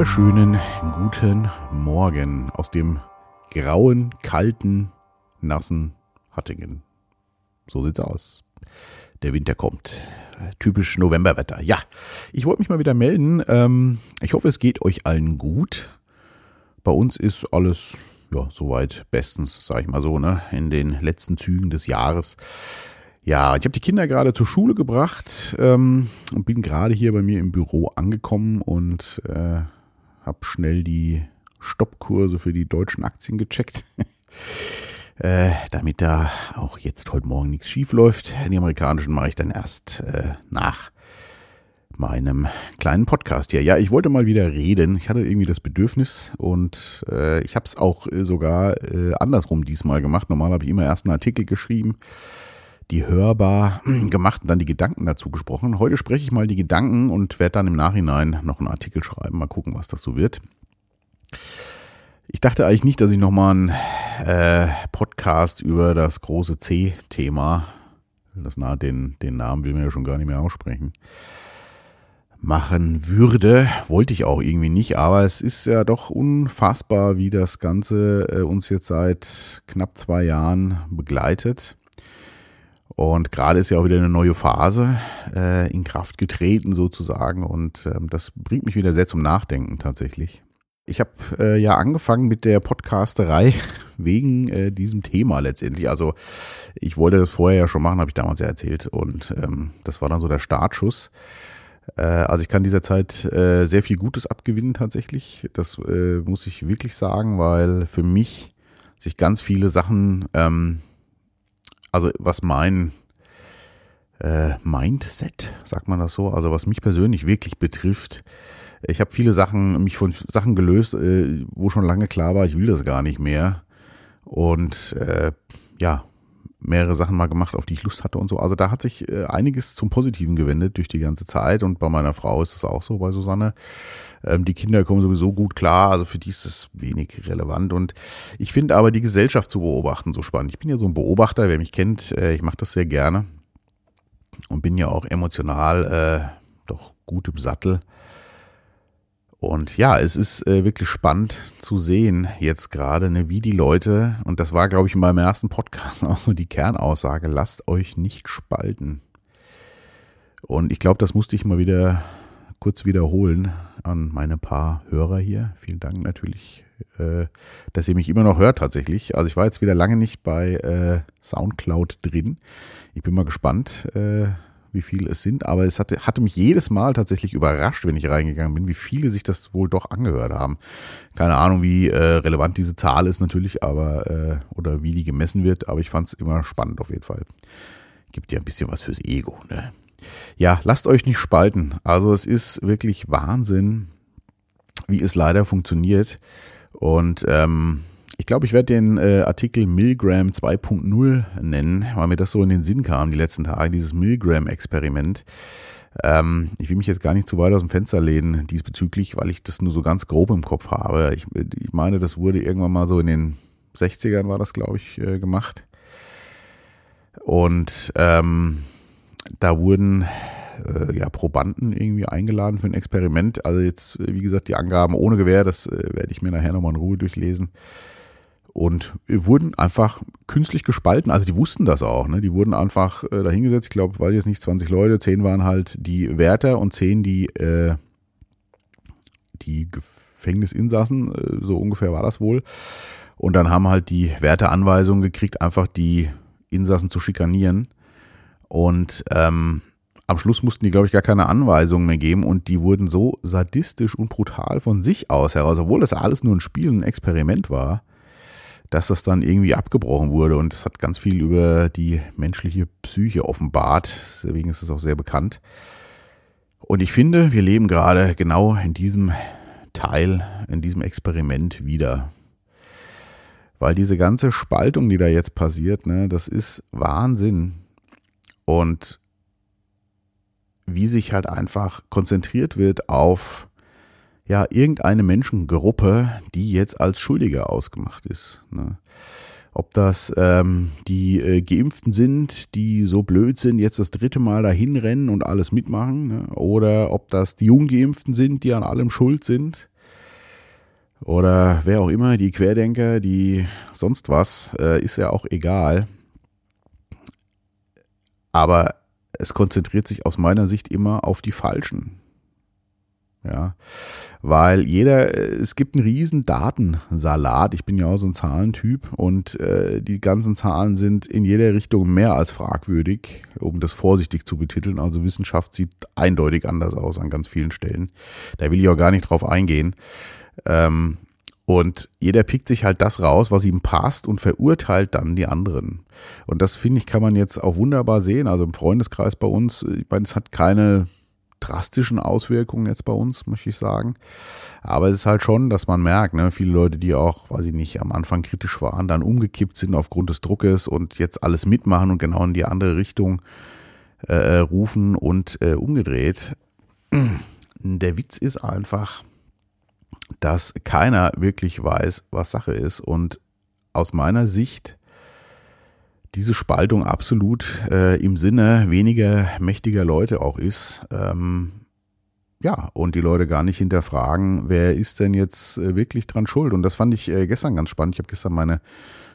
wunderschönen guten Morgen aus dem grauen, kalten, nassen Hattingen. So sieht's aus. Der Winter kommt. Typisch Novemberwetter. Ja, ich wollte mich mal wieder melden. Ähm, ich hoffe, es geht euch allen gut. Bei uns ist alles ja soweit bestens, sag ich mal so, ne? In den letzten Zügen des Jahres. Ja, ich habe die Kinder gerade zur Schule gebracht ähm, und bin gerade hier bei mir im Büro angekommen und äh, habe schnell die Stoppkurse für die deutschen Aktien gecheckt. äh, damit da auch jetzt heute Morgen nichts schief läuft. Die amerikanischen mache ich dann erst äh, nach meinem kleinen Podcast hier. Ja, ich wollte mal wieder reden. Ich hatte irgendwie das Bedürfnis und äh, ich habe es auch äh, sogar äh, andersrum diesmal gemacht. Normal habe ich immer erst einen Artikel geschrieben die hörbar gemacht und dann die Gedanken dazu gesprochen. Heute spreche ich mal die Gedanken und werde dann im Nachhinein noch einen Artikel schreiben. Mal gucken, was das so wird. Ich dachte eigentlich nicht, dass ich nochmal einen äh, Podcast über das große C-Thema, das na, den, den Namen will man ja schon gar nicht mehr aussprechen, machen würde. Wollte ich auch irgendwie nicht, aber es ist ja doch unfassbar, wie das Ganze äh, uns jetzt seit knapp zwei Jahren begleitet. Und gerade ist ja auch wieder eine neue Phase äh, in Kraft getreten sozusagen und ähm, das bringt mich wieder sehr zum Nachdenken tatsächlich. Ich habe äh, ja angefangen mit der Podcasterei wegen äh, diesem Thema letztendlich. Also ich wollte das vorher ja schon machen, habe ich damals ja erzählt und ähm, das war dann so der Startschuss. Äh, also ich kann dieser Zeit äh, sehr viel Gutes abgewinnen tatsächlich. Das äh, muss ich wirklich sagen, weil für mich sich ganz viele Sachen ähm, also was mein äh, Mindset, sagt man das so, also was mich persönlich wirklich betrifft, ich habe viele Sachen, mich von Sachen gelöst, äh, wo schon lange klar war, ich will das gar nicht mehr. Und äh, ja, mehrere Sachen mal gemacht, auf die ich Lust hatte und so. Also da hat sich äh, einiges zum Positiven gewendet durch die ganze Zeit und bei meiner Frau ist es auch so, bei Susanne. Ähm, die Kinder kommen sowieso gut klar, also für die ist es wenig relevant und ich finde aber die Gesellschaft zu beobachten so spannend. Ich bin ja so ein Beobachter, wer mich kennt, äh, ich mache das sehr gerne und bin ja auch emotional äh, doch gut im Sattel und ja, es ist äh, wirklich spannend zu sehen jetzt gerade, ne, wie die Leute, und das war, glaube ich, in meinem ersten Podcast auch so die Kernaussage, lasst euch nicht spalten. Und ich glaube, das musste ich mal wieder kurz wiederholen an meine paar Hörer hier. Vielen Dank natürlich, äh, dass ihr mich immer noch hört tatsächlich. Also ich war jetzt wieder lange nicht bei äh, Soundcloud drin. Ich bin mal gespannt, äh, wie viele es sind, aber es hatte, hatte mich jedes Mal tatsächlich überrascht, wenn ich reingegangen bin, wie viele sich das wohl doch angehört haben. Keine Ahnung, wie äh, relevant diese Zahl ist natürlich, aber äh, oder wie die gemessen wird, aber ich fand es immer spannend auf jeden Fall. Gibt ja ein bisschen was fürs Ego, ne? Ja, lasst euch nicht spalten. Also es ist wirklich Wahnsinn, wie es leider funktioniert. Und ähm, ich glaube, ich werde den äh, Artikel Milgram 2.0 nennen, weil mir das so in den Sinn kam die letzten Tage, dieses Milgram-Experiment. Ähm, ich will mich jetzt gar nicht zu weit aus dem Fenster lehnen diesbezüglich, weil ich das nur so ganz grob im Kopf habe. Ich, ich meine, das wurde irgendwann mal so in den 60ern war das, glaube ich, äh, gemacht. Und ähm, da wurden äh, ja, Probanden irgendwie eingeladen für ein Experiment. Also jetzt, wie gesagt, die Angaben ohne Gewehr, das äh, werde ich mir nachher nochmal in Ruhe durchlesen und wurden einfach künstlich gespalten. Also die wussten das auch. Ne? Die wurden einfach äh, dahingesetzt. Ich glaube, weiß jetzt nicht, 20 Leute, 10 waren halt die Wärter und 10 die, äh, die Gefängnisinsassen. Äh, so ungefähr war das wohl. Und dann haben halt die Wärter Anweisungen gekriegt, einfach die Insassen zu schikanieren. Und ähm, am Schluss mussten die, glaube ich, gar keine Anweisungen mehr geben und die wurden so sadistisch und brutal von sich aus heraus, obwohl das alles nur ein Spiel, ein Experiment war, dass das dann irgendwie abgebrochen wurde und es hat ganz viel über die menschliche Psyche offenbart. Deswegen ist es auch sehr bekannt. Und ich finde, wir leben gerade genau in diesem Teil, in diesem Experiment wieder. Weil diese ganze Spaltung, die da jetzt passiert, ne, das ist Wahnsinn. Und wie sich halt einfach konzentriert wird auf ja, irgendeine Menschengruppe, die jetzt als Schuldige ausgemacht ist. Ne? Ob das ähm, die äh, Geimpften sind, die so blöd sind, jetzt das dritte Mal dahin rennen und alles mitmachen, ne? oder ob das die Ungeimpften sind, die an allem schuld sind. oder wer auch immer, die Querdenker, die sonst was, äh, ist ja auch egal. Aber es konzentriert sich aus meiner Sicht immer auf die Falschen. Ja, weil jeder, es gibt einen riesen Datensalat. Ich bin ja auch so ein Zahlentyp und äh, die ganzen Zahlen sind in jeder Richtung mehr als fragwürdig, um das vorsichtig zu betiteln. Also Wissenschaft sieht eindeutig anders aus an ganz vielen Stellen. Da will ich auch gar nicht drauf eingehen. Ähm, und jeder pickt sich halt das raus, was ihm passt und verurteilt dann die anderen. Und das finde ich, kann man jetzt auch wunderbar sehen. Also im Freundeskreis bei uns, ich meine, es hat keine drastischen Auswirkungen jetzt bei uns, möchte ich sagen. Aber es ist halt schon, dass man merkt, ne, viele Leute, die auch, weiß ich nicht, am Anfang kritisch waren, dann umgekippt sind aufgrund des Druckes und jetzt alles mitmachen und genau in die andere Richtung äh, rufen und äh, umgedreht. Der Witz ist einfach, dass keiner wirklich weiß, was Sache ist. Und aus meiner Sicht diese Spaltung absolut äh, im Sinne weniger mächtiger Leute auch ist. Ähm, ja, und die Leute gar nicht hinterfragen, wer ist denn jetzt äh, wirklich dran schuld. Und das fand ich äh, gestern ganz spannend. Ich habe gestern meine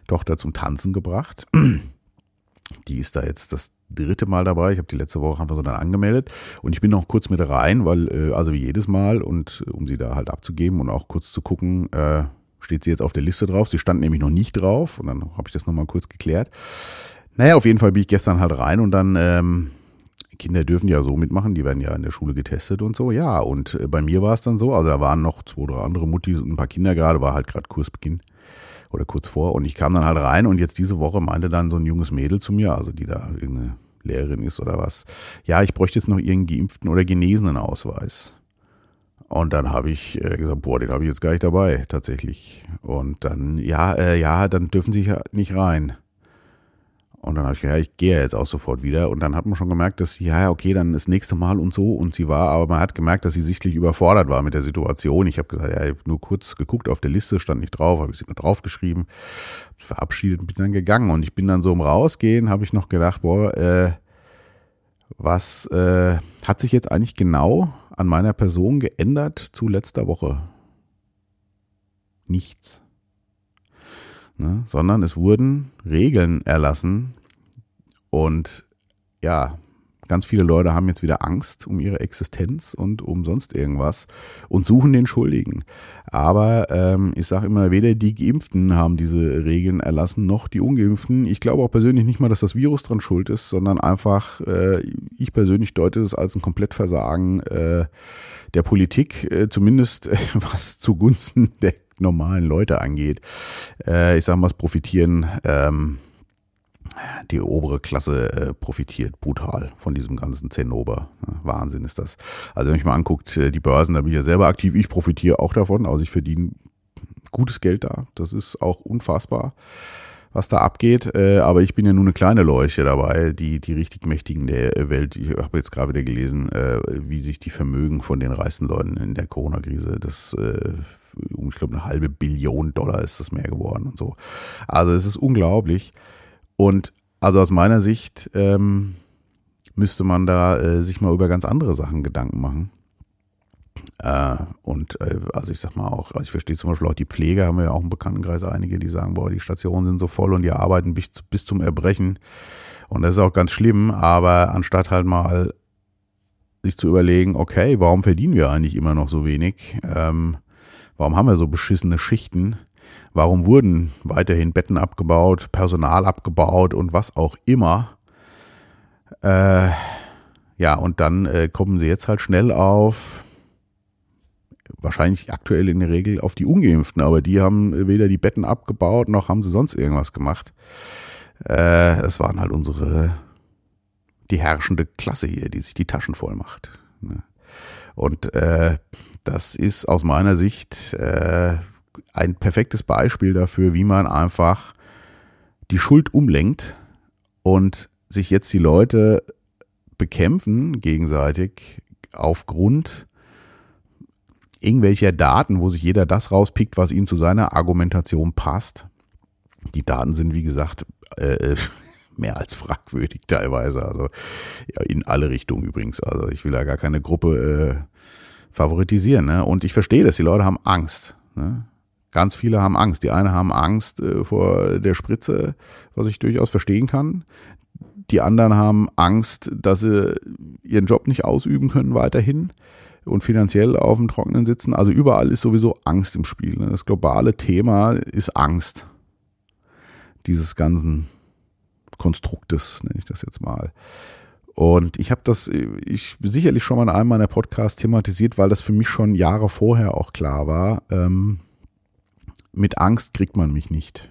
Tochter zum Tanzen gebracht. Die ist da jetzt das dritte Mal dabei. Ich habe die letzte Woche einfach so dann angemeldet und ich bin noch kurz mit rein, weil, äh, also wie jedes Mal und äh, um sie da halt abzugeben und auch kurz zu gucken, äh, steht sie jetzt auf der Liste drauf. Sie stand nämlich noch nicht drauf und dann habe ich das nochmal kurz geklärt. Naja, auf jeden Fall bin ich gestern halt rein und dann, ähm, Kinder dürfen ja so mitmachen, die werden ja in der Schule getestet und so. Ja, und äh, bei mir war es dann so, also da waren noch zwei oder andere Muttis und ein paar Kinder gerade, war halt gerade Kursbeginn oder kurz vor. Und ich kam dann halt rein und jetzt diese Woche meinte dann so ein junges Mädel zu mir, also die da irgendeine Lehrerin ist oder was, ja, ich bräuchte jetzt noch irgendeinen geimpften oder genesenen Ausweis. Und dann habe ich äh, gesagt, boah, den habe ich jetzt gar nicht dabei, tatsächlich. Und dann, ja, äh, ja, dann dürfen Sie nicht rein. Und dann habe ich gesagt, ja, ich gehe jetzt auch sofort wieder. Und dann hat man schon gemerkt, dass sie, ja, okay, dann das nächste Mal und so. Und sie war, aber man hat gemerkt, dass sie sichtlich überfordert war mit der Situation. Ich habe gesagt, ja, ich habe nur kurz geguckt auf der Liste, stand nicht drauf, habe ich sie nur draufgeschrieben, verabschiedet und bin dann gegangen. Und ich bin dann so im Rausgehen, habe ich noch gedacht, boah, äh, was äh, hat sich jetzt eigentlich genau an meiner Person geändert zu letzter Woche? Nichts ne? sondern es wurden Regeln erlassen und ja, ganz viele Leute haben jetzt wieder Angst um ihre Existenz und um sonst irgendwas und suchen den Schuldigen. Aber ähm, ich sage immer, weder die Geimpften haben diese Regeln erlassen, noch die Ungeimpften. Ich glaube auch persönlich nicht mal, dass das Virus dran schuld ist, sondern einfach, äh, ich persönlich deute es als ein Komplettversagen äh, der Politik, äh, zumindest äh, was zugunsten der normalen Leute angeht. Äh, ich sage mal, es profitieren, ähm, die obere Klasse äh, profitiert brutal von diesem ganzen Zinnober. Wahnsinn ist das. Also wenn ich mal anguckt, äh, die Börsen, da bin ich ja selber aktiv, ich profitiere auch davon. Also ich verdiene gutes Geld da. Das ist auch unfassbar was da abgeht. Äh, aber ich bin ja nur eine kleine Leuchte dabei, die, die richtig Mächtigen der Welt. Ich habe jetzt gerade wieder gelesen, äh, wie sich die Vermögen von den reichsten Leuten in der Corona-Krise, das äh, ich glaube, eine halbe Billion Dollar ist das mehr geworden und so. Also es ist unglaublich. Und also aus meiner Sicht ähm, müsste man da äh, sich mal über ganz andere Sachen Gedanken machen. Äh, und äh, also ich sag mal auch, also ich verstehe zum Beispiel auch die Pflege, haben wir ja auch im Bekanntenkreis einige, die sagen, boah, die Stationen sind so voll und die arbeiten bis, bis zum Erbrechen. Und das ist auch ganz schlimm, aber anstatt halt mal sich zu überlegen, okay, warum verdienen wir eigentlich immer noch so wenig? Ähm, Warum haben wir so beschissene Schichten? Warum wurden weiterhin Betten abgebaut, Personal abgebaut und was auch immer? Äh, ja, und dann äh, kommen sie jetzt halt schnell auf, wahrscheinlich aktuell in der Regel auf die Ungeimpften, aber die haben weder die Betten abgebaut, noch haben sie sonst irgendwas gemacht. Äh, es waren halt unsere, die herrschende Klasse hier, die sich die Taschen voll macht. Ne? Und äh, das ist aus meiner Sicht äh, ein perfektes Beispiel dafür, wie man einfach die Schuld umlenkt und sich jetzt die Leute bekämpfen gegenseitig aufgrund irgendwelcher Daten, wo sich jeder das rauspickt, was ihm zu seiner Argumentation passt. Die Daten sind, wie gesagt, äh, mehr als fragwürdig teilweise. Also ja, in alle Richtungen übrigens. Also ich will da gar keine Gruppe äh, favoritisieren. Ne? Und ich verstehe das, die Leute haben Angst. Ne? Ganz viele haben Angst. Die einen haben Angst äh, vor der Spritze, was ich durchaus verstehen kann. Die anderen haben Angst, dass sie ihren Job nicht ausüben können weiterhin und finanziell auf dem Trockenen sitzen. Also überall ist sowieso Angst im Spiel. Ne? Das globale Thema ist Angst dieses ganzen Konstruktes, nenne ich das jetzt mal. Und ich habe das ich sicherlich schon mal in einem meiner Podcasts thematisiert, weil das für mich schon Jahre vorher auch klar war. Ähm, mit Angst kriegt man mich nicht.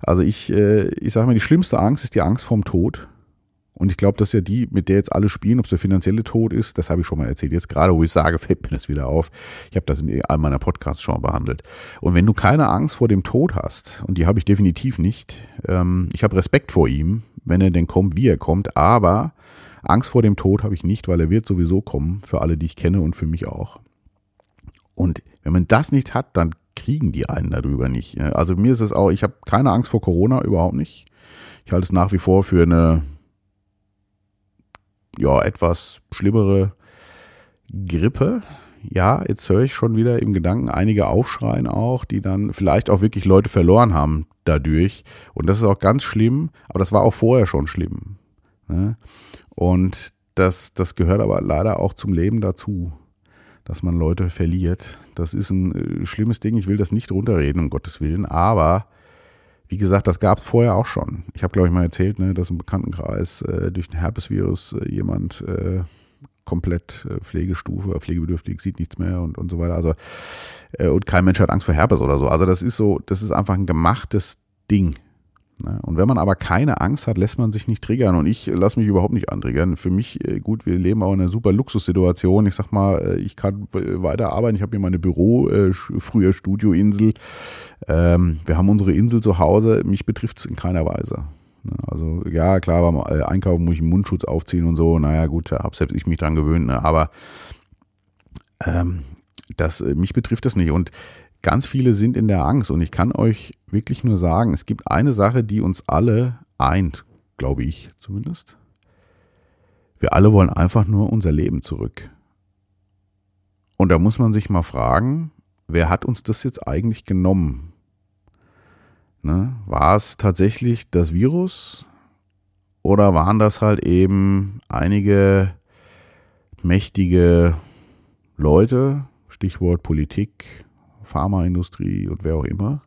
Also ich, äh, ich sage mal, die schlimmste Angst ist die Angst vorm Tod. Und ich glaube, das ist ja die, mit der jetzt alle spielen, ob es der finanzielle Tod ist, das habe ich schon mal erzählt. Jetzt gerade, wo ich sage, fällt mir das wieder auf. Ich habe das in all meiner Podcasts schon behandelt. Und wenn du keine Angst vor dem Tod hast, und die habe ich definitiv nicht, ähm, ich habe Respekt vor ihm, wenn er denn kommt, wie er kommt, aber Angst vor dem Tod habe ich nicht, weil er wird sowieso kommen, für alle, die ich kenne und für mich auch. Und wenn man das nicht hat, dann kriegen die einen darüber nicht. Also mir ist es auch, ich habe keine Angst vor Corona, überhaupt nicht. Ich halte es nach wie vor für eine ja, etwas schlimmere Grippe. Ja, jetzt höre ich schon wieder im Gedanken einige aufschreien auch, die dann vielleicht auch wirklich Leute verloren haben dadurch. Und das ist auch ganz schlimm, aber das war auch vorher schon schlimm. Ne? Und das, das gehört aber leider auch zum Leben dazu, dass man Leute verliert. Das ist ein äh, schlimmes Ding. Ich will das nicht runterreden, um Gottes Willen. Aber wie gesagt, das gab es vorher auch schon. Ich habe, glaube ich, mal erzählt, ne, dass im Bekanntenkreis äh, durch ein Herpesvirus äh, jemand äh, komplett äh, Pflegestufe, pflegebedürftig, sieht nichts mehr und, und so weiter. Also, äh, und kein Mensch hat Angst vor Herpes oder so. Also das ist so, das ist einfach ein gemachtes Ding. Ne? Und wenn man aber keine Angst hat, lässt man sich nicht triggern. Und ich lasse mich überhaupt nicht antriggern. Für mich, äh, gut, wir leben auch in einer super Luxussituation. Ich sag mal, äh, ich kann weiter arbeiten. Ich habe hier meine Büro, äh, früher Studioinsel. Ähm, wir haben unsere Insel zu Hause. Mich betrifft es in keiner Weise. Ne? Also ja, klar, beim Einkaufen muss ich einen Mundschutz aufziehen und so. Naja, gut, da habe selbst ich mich dran gewöhnt. Ne? Aber ähm, das, mich betrifft das nicht. Und Ganz viele sind in der Angst und ich kann euch wirklich nur sagen, es gibt eine Sache, die uns alle eint, glaube ich zumindest. Wir alle wollen einfach nur unser Leben zurück. Und da muss man sich mal fragen, wer hat uns das jetzt eigentlich genommen? Ne? War es tatsächlich das Virus oder waren das halt eben einige mächtige Leute, Stichwort Politik, Pharmaindustrie und wer auch immer,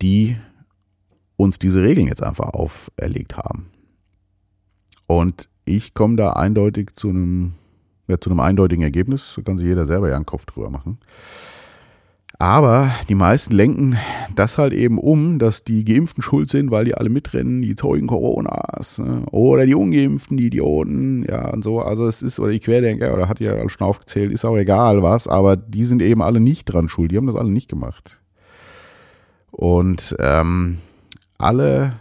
die uns diese Regeln jetzt einfach auferlegt haben. Und ich komme da eindeutig zu einem, ja, zu einem eindeutigen Ergebnis. Da kann sich jeder selber ja einen Kopf drüber machen. Aber die meisten lenken das halt eben um, dass die Geimpften schuld sind, weil die alle mitrennen, die Zeugen Coronas. Ne? Oder die Ungeimpften, die Idioten, ja und so. Also es ist, oder die Querdenker, oder hat ja alles schon aufgezählt, ist auch egal was, aber die sind eben alle nicht dran schuld. Die haben das alle nicht gemacht. Und ähm, alle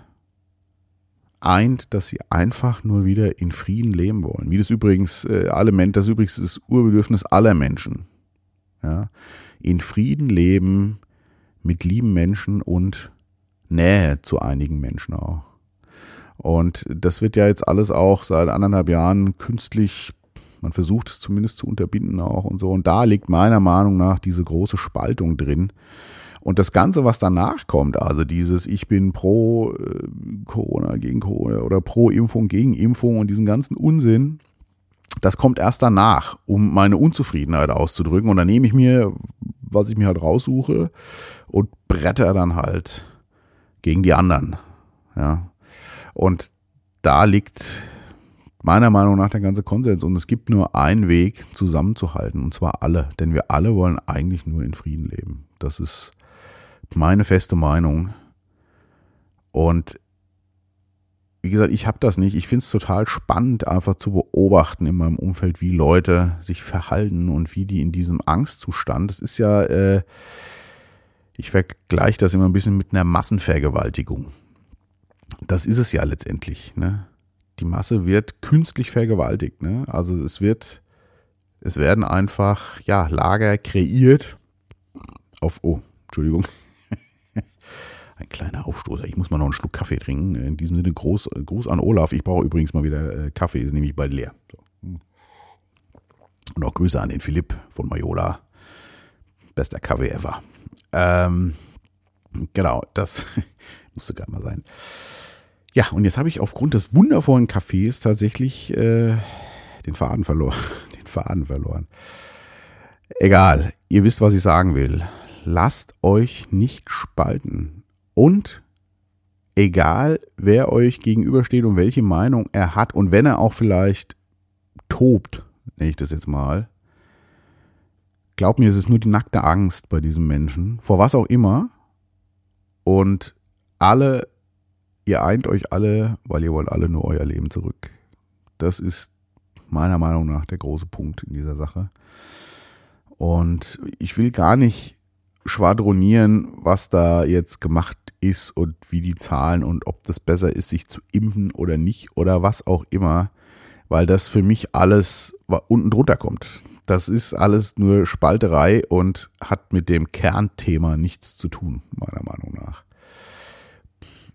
eint, dass sie einfach nur wieder in Frieden leben wollen. Wie das übrigens äh, alle Menschen, das übrigens das Urbedürfnis aller Menschen. Ja in Frieden leben mit lieben Menschen und Nähe zu einigen Menschen auch. Und das wird ja jetzt alles auch seit anderthalb Jahren künstlich, man versucht es zumindest zu unterbinden auch und so. Und da liegt meiner Meinung nach diese große Spaltung drin. Und das Ganze, was danach kommt, also dieses Ich bin pro äh, Corona gegen Corona oder pro Impfung gegen Impfung und diesen ganzen Unsinn, das kommt erst danach, um meine Unzufriedenheit auszudrücken. Und dann nehme ich mir, was ich mir halt raussuche und bretter dann halt gegen die anderen. Ja. Und da liegt meiner Meinung nach der ganze Konsens. Und es gibt nur einen Weg, zusammenzuhalten. Und zwar alle. Denn wir alle wollen eigentlich nur in Frieden leben. Das ist meine feste Meinung. Und wie gesagt, ich habe das nicht. Ich finde es total spannend, einfach zu beobachten in meinem Umfeld, wie Leute sich verhalten und wie die in diesem Angstzustand. Das ist ja, äh, ich vergleiche das immer ein bisschen mit einer Massenvergewaltigung. Das ist es ja letztendlich. Ne? Die Masse wird künstlich vergewaltigt. Ne? Also es wird, es werden einfach ja Lager kreiert auf. Oh, Entschuldigung ein kleiner Aufstoßer. Ich muss mal noch einen Schluck Kaffee trinken. In diesem Sinne Gruß, Gruß an Olaf. Ich brauche übrigens mal wieder äh, Kaffee, ist nämlich bald leer. So. Und auch Grüße an den Philipp von Majola. bester Kaffee ever. Ähm, genau, das musste gerade mal sein. Ja, und jetzt habe ich aufgrund des wundervollen Kaffees tatsächlich äh, den Faden verloren. Den Faden verloren. Egal, ihr wisst, was ich sagen will. Lasst euch nicht spalten. Und egal, wer euch gegenübersteht und welche Meinung er hat und wenn er auch vielleicht tobt, nenne ich das jetzt mal, glaubt mir, es ist nur die nackte Angst bei diesem Menschen, vor was auch immer. Und alle, ihr eint euch alle, weil ihr wollt alle nur euer Leben zurück. Das ist meiner Meinung nach der große Punkt in dieser Sache. Und ich will gar nicht schwadronieren, was da jetzt gemacht ist und wie die Zahlen und ob das besser ist, sich zu impfen oder nicht oder was auch immer, weil das für mich alles unten drunter kommt. Das ist alles nur Spalterei und hat mit dem Kernthema nichts zu tun, meiner Meinung nach.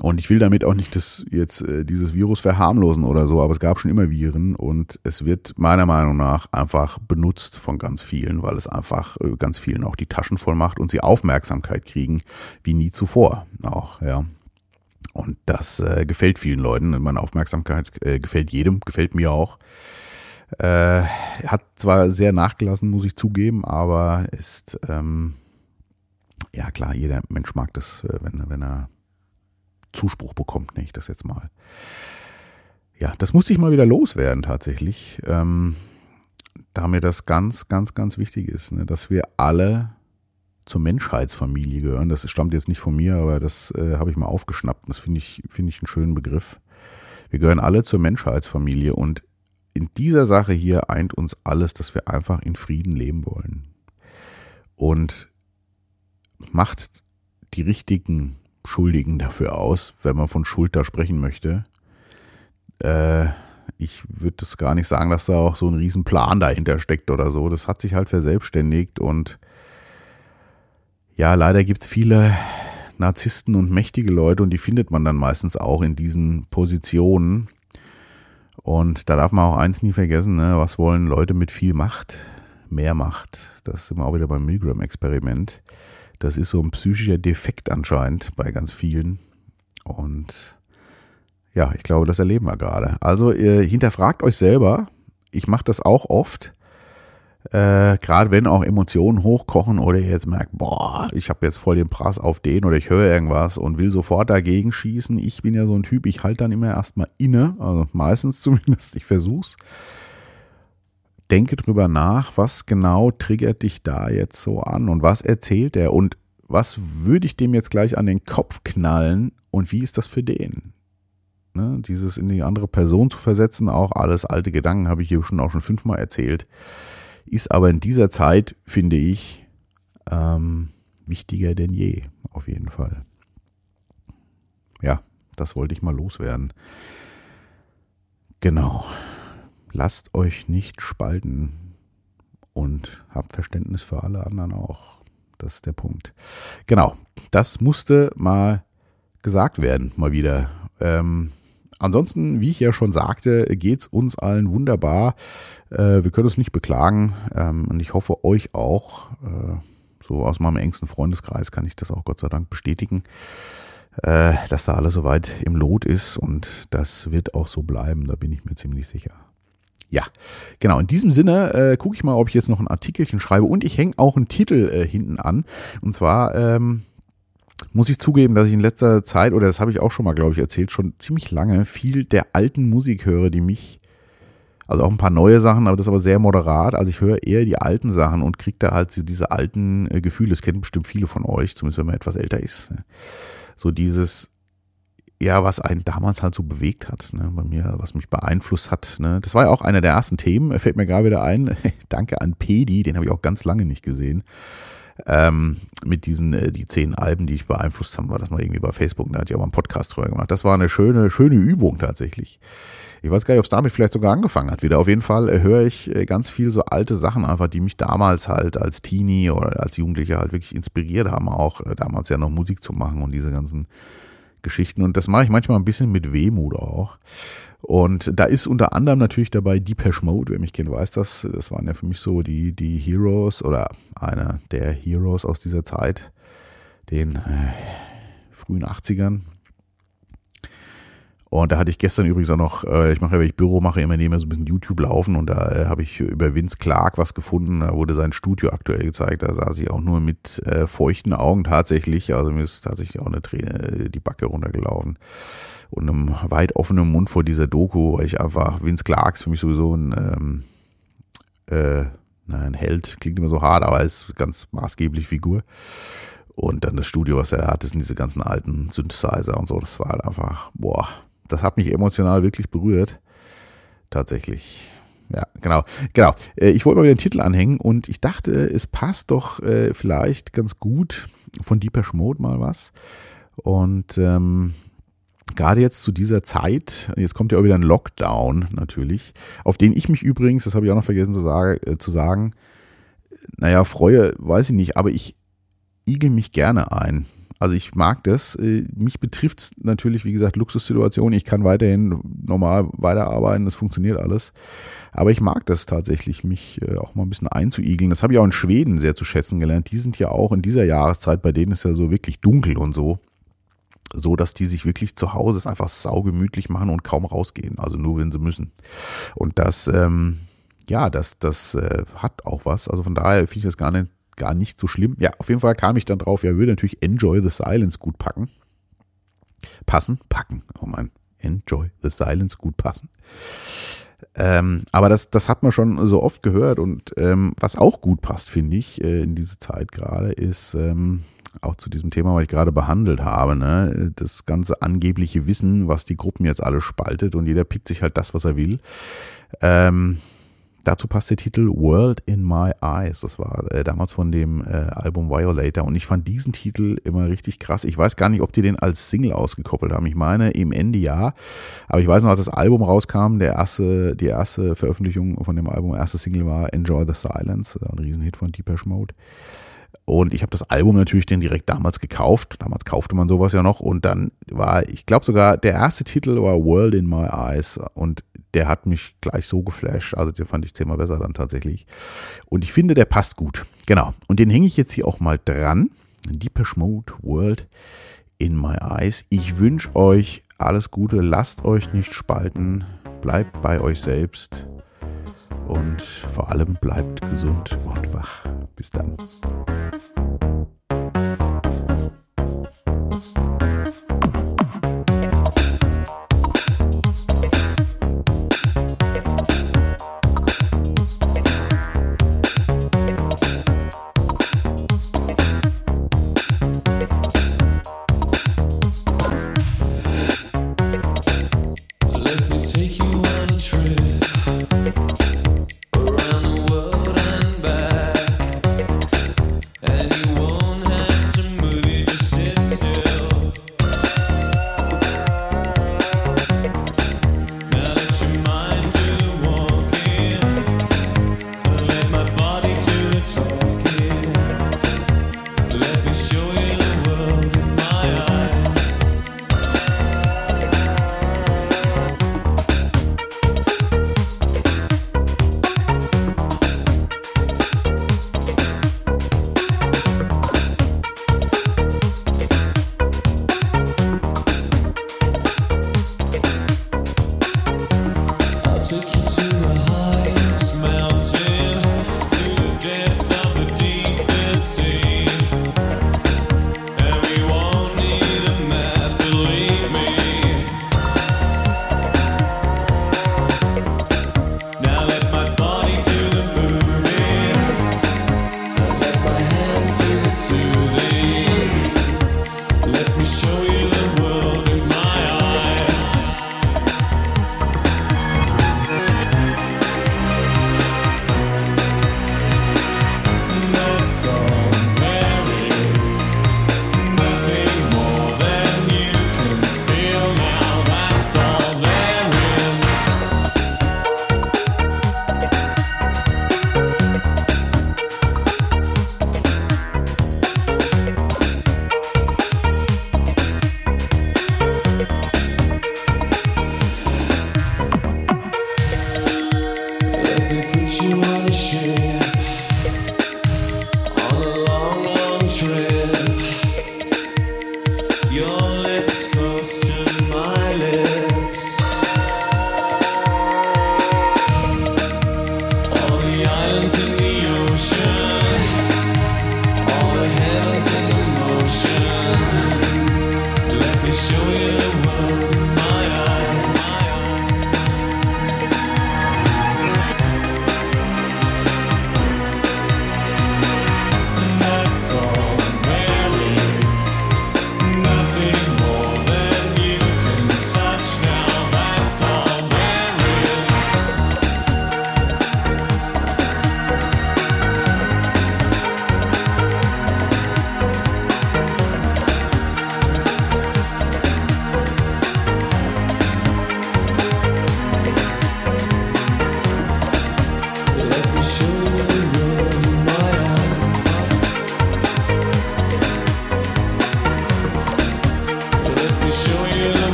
Und ich will damit auch nicht das jetzt äh, dieses Virus verharmlosen oder so, aber es gab schon immer Viren und es wird meiner Meinung nach einfach benutzt von ganz vielen, weil es einfach äh, ganz vielen auch die Taschen voll macht und sie Aufmerksamkeit kriegen wie nie zuvor auch, ja. Und das äh, gefällt vielen Leuten. Meine Aufmerksamkeit äh, gefällt jedem, gefällt mir auch. Äh, hat zwar sehr nachgelassen, muss ich zugeben, aber ist ähm, ja klar, jeder Mensch mag das, äh, wenn, wenn er Zuspruch bekommt, nenne ich das jetzt mal. Ja, das musste ich mal wieder loswerden tatsächlich, ähm, da mir das ganz, ganz, ganz wichtig ist, ne, dass wir alle zur Menschheitsfamilie gehören. Das stammt jetzt nicht von mir, aber das äh, habe ich mal aufgeschnappt. Das finde ich, finde ich einen schönen Begriff. Wir gehören alle zur Menschheitsfamilie und in dieser Sache hier eint uns alles, dass wir einfach in Frieden leben wollen. Und macht die richtigen Schuldigen dafür aus, wenn man von Schuld da sprechen möchte. Äh, ich würde das gar nicht sagen, dass da auch so ein Riesenplan dahinter steckt oder so. Das hat sich halt verselbstständigt und ja, leider gibt es viele Narzissten und mächtige Leute und die findet man dann meistens auch in diesen Positionen. Und da darf man auch eins nie vergessen, ne? was wollen Leute mit viel Macht? Mehr Macht. Das sind wir auch wieder beim Milgram-Experiment. Das ist so ein psychischer Defekt anscheinend bei ganz vielen. Und ja, ich glaube, das erleben wir gerade. Also ihr hinterfragt euch selber. Ich mache das auch oft. Äh, Gerade wenn auch Emotionen hochkochen oder ihr jetzt merkt, boah, ich habe jetzt voll den Prass auf den oder ich höre irgendwas und will sofort dagegen schießen. Ich bin ja so ein Typ, ich halte dann immer erstmal inne, also meistens zumindest, ich versuch's denke drüber nach, was genau triggert dich da jetzt so an und was erzählt er und was würde ich dem jetzt gleich an den Kopf knallen und wie ist das für den? Ne, dieses in die andere Person zu versetzen, auch alles alte Gedanken, habe ich hier schon auch schon fünfmal erzählt, ist aber in dieser Zeit, finde ich, ähm, wichtiger denn je, auf jeden Fall. Ja, das wollte ich mal loswerden. Genau lasst euch nicht spalten und habt Verständnis für alle anderen auch. Das ist der Punkt. Genau, das musste mal gesagt werden, mal wieder. Ähm, ansonsten, wie ich ja schon sagte, geht es uns allen wunderbar. Äh, wir können uns nicht beklagen ähm, und ich hoffe euch auch. Äh, so aus meinem engsten Freundeskreis kann ich das auch Gott sei Dank bestätigen, äh, dass da alles soweit im Lot ist und das wird auch so bleiben, da bin ich mir ziemlich sicher. Ja, genau. In diesem Sinne äh, gucke ich mal, ob ich jetzt noch ein Artikelchen schreibe und ich hänge auch einen Titel äh, hinten an. Und zwar ähm, muss ich zugeben, dass ich in letzter Zeit, oder das habe ich auch schon mal, glaube ich, erzählt, schon ziemlich lange viel der alten Musik höre, die mich, also auch ein paar neue Sachen, aber das ist aber sehr moderat. Also ich höre eher die alten Sachen und kriege da halt diese alten äh, Gefühle. Das kennen bestimmt viele von euch, zumindest wenn man etwas älter ist. So dieses ja, was einen damals halt so bewegt hat, ne, bei mir, was mich beeinflusst hat. Ne. Das war ja auch einer der ersten Themen, fällt mir gerade wieder ein. Danke an Pedi, den habe ich auch ganz lange nicht gesehen. Ähm, mit diesen, äh, die zehn Alben, die ich beeinflusst habe, war das mal irgendwie bei Facebook, da hat ja auch mal einen Podcast drüber gemacht. Das war eine schöne, schöne Übung tatsächlich. Ich weiß gar nicht, ob es damit vielleicht sogar angefangen hat wieder. Auf jeden Fall äh, höre ich äh, ganz viel so alte Sachen einfach, die mich damals halt als Teenie oder als Jugendlicher halt wirklich inspiriert haben, auch äh, damals ja noch Musik zu machen und diese ganzen Geschichten. Und das mache ich manchmal ein bisschen mit Wehmut auch. Und da ist unter anderem natürlich dabei Depeche Mode, wer mich kennt, weiß das. Das waren ja für mich so die, die Heroes oder einer der Heroes aus dieser Zeit, den äh, frühen 80ern. Und da hatte ich gestern übrigens auch noch, äh, ich mache ja, wenn ich Büro mache, immer nebenher so ein bisschen YouTube laufen und da äh, habe ich über Vince Clark was gefunden. Da wurde sein Studio aktuell gezeigt. Da saß ich auch nur mit äh, feuchten Augen tatsächlich. Also mir ist tatsächlich auch eine Träne die Backe runtergelaufen. Und einem weit offenen Mund vor dieser Doku, weil ich einfach, Vince Clark ist für mich sowieso ein, ähm, äh, nein, Held, klingt immer so hart, aber er ist ganz maßgeblich Figur. Und dann das Studio, was er hat, das sind diese ganzen alten Synthesizer und so. Das war halt einfach, boah, das hat mich emotional wirklich berührt. Tatsächlich. Ja, genau. Genau. Äh, ich wollte mal wieder den Titel anhängen und ich dachte, es passt doch äh, vielleicht ganz gut von Deepesh Mode mal was. Und ähm, gerade jetzt zu dieser Zeit, jetzt kommt ja auch wieder ein Lockdown natürlich, auf den ich mich übrigens, das habe ich auch noch vergessen zu, sagen, äh, zu sagen, naja, freue, weiß ich nicht, aber ich igel mich gerne ein. Also ich mag das. Äh, mich betrifft natürlich, wie gesagt, Luxussituation. Ich kann weiterhin normal weiterarbeiten, das funktioniert alles. Aber ich mag das tatsächlich, mich äh, auch mal ein bisschen einzuigeln. Das habe ich auch in Schweden sehr zu schätzen gelernt. Die sind ja auch in dieser Jahreszeit, bei denen ist ja so wirklich dunkel und so. So, dass die sich wirklich zu Hause einfach saugemütlich machen und kaum rausgehen. Also nur, wenn sie müssen. Und das, ähm, ja, das, das äh, hat auch was. Also von daher finde ich das gar nicht gar nicht so schlimm. Ja, auf jeden Fall kam ich dann drauf, ja, würde natürlich Enjoy the Silence gut packen. Passen? Packen. Oh mein, Enjoy the Silence gut passen. Ähm, aber das, das hat man schon so oft gehört und ähm, was auch gut passt, finde ich, äh, in diese Zeit gerade, ist ähm, auch zu diesem Thema, was ich gerade behandelt habe, ne? das ganze angebliche Wissen, was die Gruppen jetzt alle spaltet und jeder pickt sich halt das, was er will. Ähm, Dazu passt der Titel World in My Eyes. Das war äh, damals von dem äh, Album Violator. Und ich fand diesen Titel immer richtig krass. Ich weiß gar nicht, ob die den als Single ausgekoppelt haben. Ich meine, im Ende ja. Aber ich weiß noch, als das Album rauskam, der erste, die erste Veröffentlichung von dem Album, erste Single war Enjoy the Silence. Ein Riesenhit von Deepesh Mode. Und ich habe das Album natürlich dann direkt damals gekauft. Damals kaufte man sowas ja noch. Und dann war, ich glaube sogar, der erste Titel war World in My Eyes. Und der hat mich gleich so geflasht. Also den fand ich zehnmal besser dann tatsächlich. Und ich finde, der passt gut. Genau. Und den hänge ich jetzt hier auch mal dran. Deepesh Mode World in My Eyes. Ich wünsche euch alles Gute. Lasst euch nicht spalten. Bleibt bei euch selbst. Und vor allem bleibt gesund und wach. Bis dann.